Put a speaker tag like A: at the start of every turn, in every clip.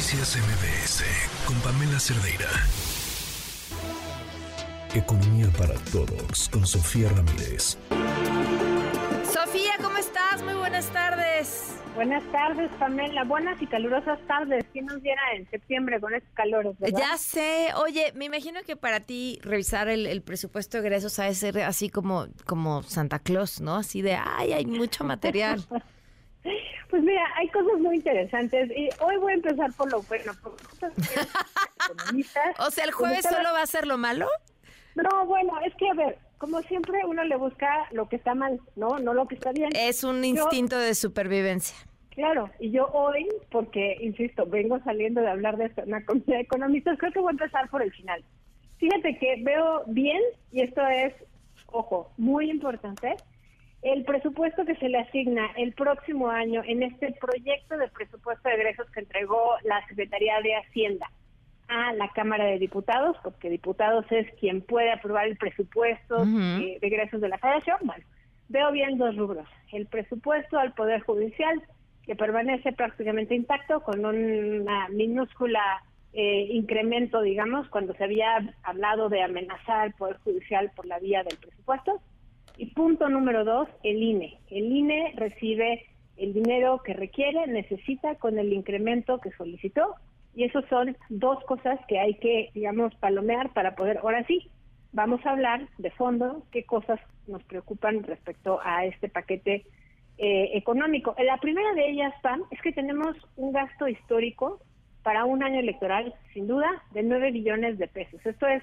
A: Noticias MBS con Pamela Cerdeira. Economía para todos con Sofía Ramírez.
B: Sofía, ¿cómo estás? Muy buenas tardes.
C: Buenas tardes, Pamela. Buenas y calurosas tardes. ¿Quién nos diera en septiembre con estos calores?
B: Ya sé. Oye, me imagino que para ti revisar el, presupuesto de egresos ha de ser así como, como Santa Claus, ¿no? Así de, ay, hay mucho material.
C: Pues mira, hay cosas muy interesantes y hoy voy a empezar por lo bueno, por
B: economistas. O sea, el jueves solo va a ser lo malo.
C: No, bueno, es que a ver, como siempre uno le busca lo que está mal, ¿no? No lo que está bien.
B: Es un instinto de supervivencia.
C: Claro, y yo hoy, porque, insisto, vengo saliendo de hablar de una comunidad de economistas, creo que voy a empezar por el final. Fíjate que veo bien, y esto es, ojo, muy importante, el presupuesto que se le asigna el próximo año en este proyecto de presupuesto de egresos que entregó la Secretaría de Hacienda a la Cámara de Diputados, porque diputados es quien puede aprobar el presupuesto de egresos de la Federación. Bueno, veo bien dos rubros. El presupuesto al Poder Judicial, que permanece prácticamente intacto, con una minúscula eh, incremento, digamos, cuando se había hablado de amenazar al Poder Judicial por la vía del presupuesto. Y punto número dos, el INE. El INE recibe el dinero que requiere, necesita con el incremento que solicitó. Y eso son dos cosas que hay que, digamos, palomear para poder, ahora sí, vamos a hablar de fondo qué cosas nos preocupan respecto a este paquete eh, económico. La primera de ellas, Pam, es que tenemos un gasto histórico para un año electoral, sin duda, de 9 billones de pesos. Esto es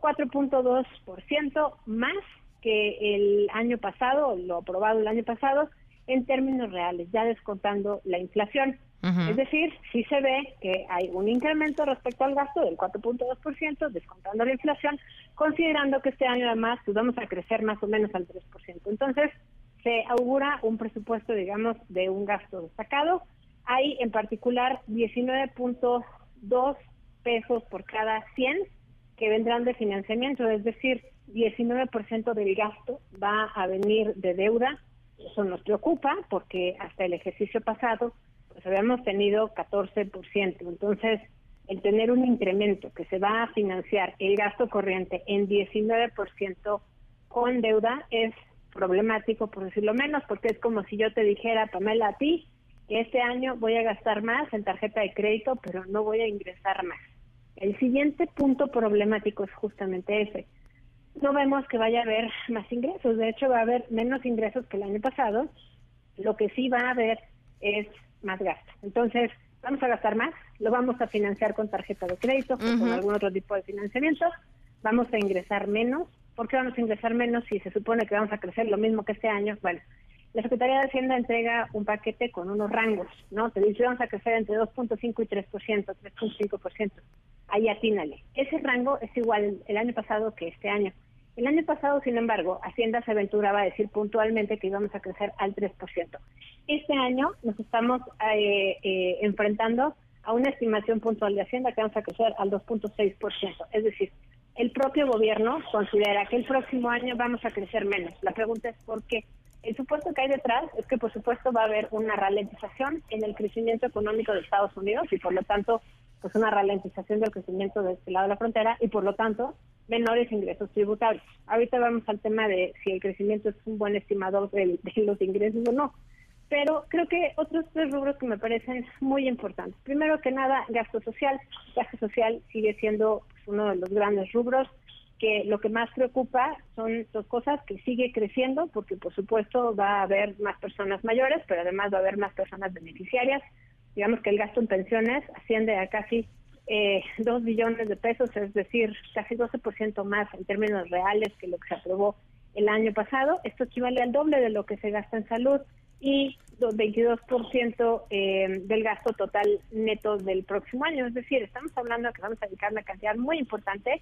C: 4.2% más que el año pasado, lo aprobado el año pasado, en términos reales, ya descontando la inflación. Es decir, sí se ve que hay un incremento respecto al gasto del 4.2%, descontando la inflación, considerando que este año además pues, vamos a crecer más o menos al 3%. Entonces, se augura un presupuesto, digamos, de un gasto destacado. Hay en particular 19.2 pesos por cada 100 que vendrán de financiamiento, es decir, 19% del gasto va a venir de deuda. Eso nos preocupa porque hasta el ejercicio pasado pues habíamos tenido 14%. Entonces, el tener un incremento que se va a financiar el gasto corriente en 19% con deuda es problemático, por decirlo menos, porque es como si yo te dijera, Pamela, a ti, este año voy a gastar más en tarjeta de crédito, pero no voy a ingresar más. El siguiente punto problemático es justamente ese no vemos que vaya a haber más ingresos. De hecho, va a haber menos ingresos que el año pasado. Lo que sí va a haber es más gasto. Entonces, vamos a gastar más, lo vamos a financiar con tarjeta de crédito, o con algún otro tipo de financiamiento. Vamos a ingresar menos. ¿Por qué vamos a ingresar menos si se supone que vamos a crecer lo mismo que este año? Bueno, la Secretaría de Hacienda entrega un paquete con unos rangos, ¿no? Te dice vamos a crecer entre 2.5 y 3%, 3.5%. Ahí atínale. Ese rango es igual el año pasado que este año. El año pasado, sin embargo, Hacienda se aventuraba a decir puntualmente que íbamos a crecer al 3%. Este año nos estamos eh, eh, enfrentando a una estimación puntual de Hacienda que vamos a crecer al 2.6%. Es decir, el propio gobierno considera que el próximo año vamos a crecer menos. La pregunta es por qué. El supuesto que hay detrás es que, por supuesto, va a haber una ralentización en el crecimiento económico de Estados Unidos y, por lo tanto, pues una ralentización del crecimiento de este lado de la frontera y, por lo tanto, menores ingresos tributarios. Ahorita vamos al tema de si el crecimiento es un buen estimador de, los ingresos o no. Pero creo que otros tres rubros que me parecen muy importantes. Primero que nada, gasto social. Gasto social sigue siendo pues, uno de los grandes rubros que lo que más preocupa son dos cosas, que sigue creciendo, porque por supuesto va a haber más personas mayores, pero además va a haber más personas beneficiarias. Digamos que el gasto en pensiones asciende a casi eh, 2 billones de pesos, es decir, casi 12% más en términos reales que lo que se aprobó el año pasado. Esto equivale al doble de lo que se gasta en salud y 22% eh, del gasto total neto del próximo año. Es decir, estamos hablando que vamos a dedicar una cantidad muy importante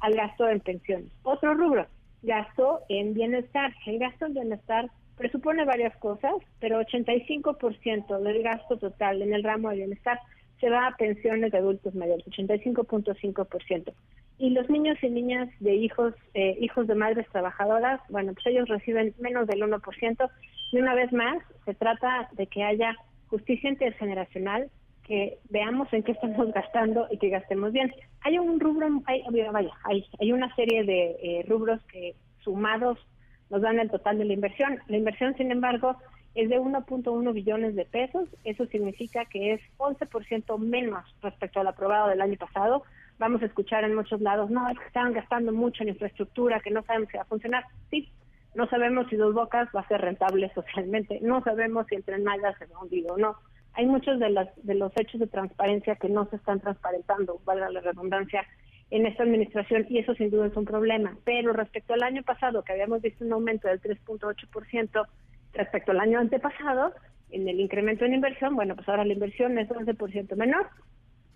C: al gasto en pensiones. Otro rubro, gasto en bienestar. El gasto en bienestar presupone varias cosas, pero 85% del gasto total en el ramo de bienestar se va a pensiones de adultos mayores, 85.5%. Y los niños y niñas de hijos eh, hijos de madres trabajadoras, bueno, pues ellos reciben menos del 1%. Y una vez más, se trata de que haya justicia intergeneracional, que veamos en qué estamos gastando y que gastemos bien. Hay un rubro, hay, vaya, hay, una serie de eh, rubros que sumados nos dan el total de la inversión. La inversión, sin embargo, es de 1.1 billones de pesos. Eso significa que es 11% menos respecto al aprobado del año pasado. Vamos a escuchar en muchos lados, no, es que están gastando mucho en infraestructura, que no sabemos si va a funcionar. Sí, no sabemos si Dos Bocas va a ser rentable socialmente. No sabemos si el Tren Maya se va a hundir o no. Hay muchos de, las, de los hechos de transparencia que no se están transparentando, valga la redundancia, en esta administración y eso sin duda es un problema. Pero respecto al año pasado, que habíamos visto un aumento del 3.8% respecto al año antepasado, en el incremento en inversión, bueno, pues ahora la inversión es 11% menor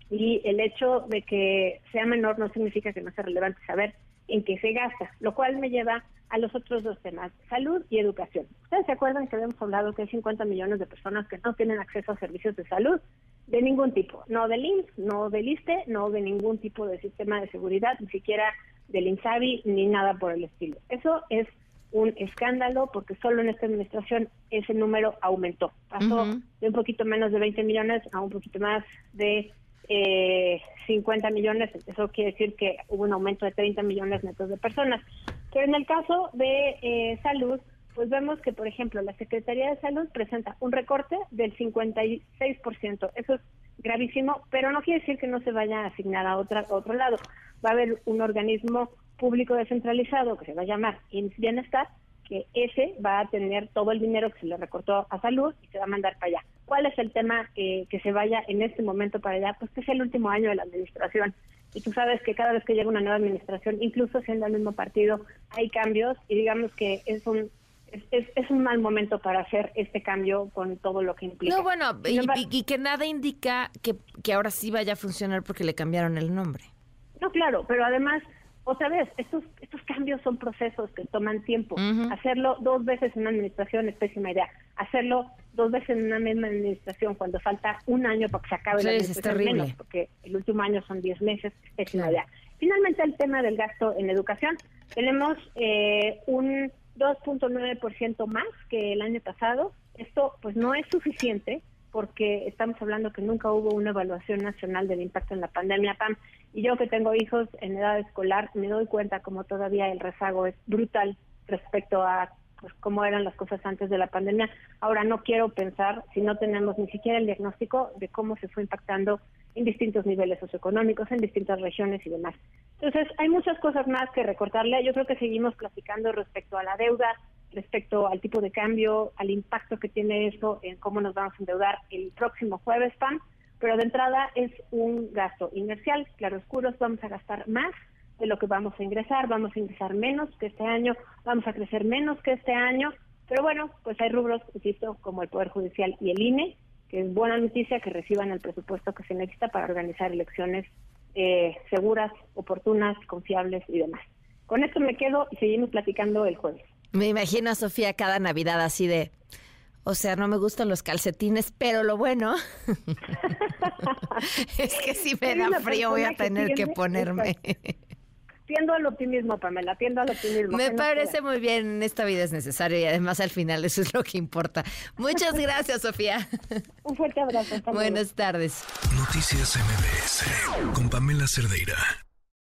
C: y el hecho de que sea menor no significa que no sea relevante saber en qué se gasta, lo cual me lleva a los otros dos temas, salud y educación. Ustedes se acuerdan que habíamos hablado que hay 50 millones de personas que no tienen acceso a servicios de salud de ningún tipo, no del IMSS, no del ISTE, no de ningún tipo de sistema de seguridad, ni siquiera del INSABI, ni nada por el estilo. Eso es un escándalo porque solo en esta administración ese número aumentó. Pasó de un poquito menos de 20 millones a un poquito más de eh, 50 millones. Eso quiere decir que hubo un aumento de 30 millones netos de personas. Pero en el caso de eh, salud, pues vemos que, por ejemplo, la Secretaría de Salud presenta un recorte del 56%. Eso es gravísimo, pero no quiere decir que no se vaya a asignar a, otra, otro lado. Va a haber un organismo público descentralizado que se va a llamar Bienestar, que ese va a tener todo el dinero que se le recortó a salud y se va a mandar para allá. ¿Cuál es el tema eh, que se vaya en este momento para allá? Pues que es el último año de la administración. Y tú sabes que cada vez que llega una nueva administración, incluso siendo el mismo partido, hay cambios y digamos que es un es, es, un mal momento para hacer este cambio con todo lo que implica.
B: No, bueno, y, que nada indica que, que ahora sí vaya a funcionar porque le cambiaron el nombre.
C: No, claro, pero además, otra vez, estos, estos cambios son procesos que toman tiempo. Hacerlo dos veces en una administración es pésima idea. Hacerlo dos veces en una misma administración cuando falta un año para que se acabe la administración, es menos, porque el último año son diez meses, es pésima idea. Finalmente, el tema del gasto en educación. Tenemos eh, un 2.9% más que el año pasado. Esto pues no es suficiente porque estamos hablando que nunca hubo una evaluación nacional del impacto en la pandemia, PAM. Y yo que tengo hijos en edad escolar, me doy cuenta como todavía el rezago es brutal respecto a pues cómo eran las cosas antes de la pandemia. Ahora no quiero pensar si no tenemos ni siquiera el diagnóstico de cómo se fue impactando en distintos niveles socioeconómicos, en distintas regiones y demás. Entonces, hay muchas cosas más que recortarle. Yo creo que seguimos platicando respecto a la deuda, respecto al tipo de cambio, al impacto que tiene eso en cómo nos vamos a endeudar el próximo jueves, PAN. Pero de entrada es un gasto inercial, claro oscuros, vamos a gastar más de lo que vamos a ingresar, vamos a ingresar menos que este año, vamos a crecer menos que este año, pero bueno, pues hay rubros, insisto, como el Poder Judicial y el INE, que es buena noticia que reciban el presupuesto que se necesita para organizar elecciones eh, seguras, oportunas, confiables y demás. Con esto me quedo y seguimos platicando el jueves.
B: Me imagino a Sofía cada Navidad así de, o sea, no me gustan los calcetines, pero lo bueno es que si me da frío voy a tener que ponerme.
C: Tiendo al optimismo, Pamela, tiendo al optimismo.
B: Me parece muy bien, esta vida es necesaria y además al final eso es lo que importa. Muchas gracias, Sofía.
C: Un fuerte abrazo.
B: Buenas tardes.
A: Noticias MBS con Pamela Cerdeira.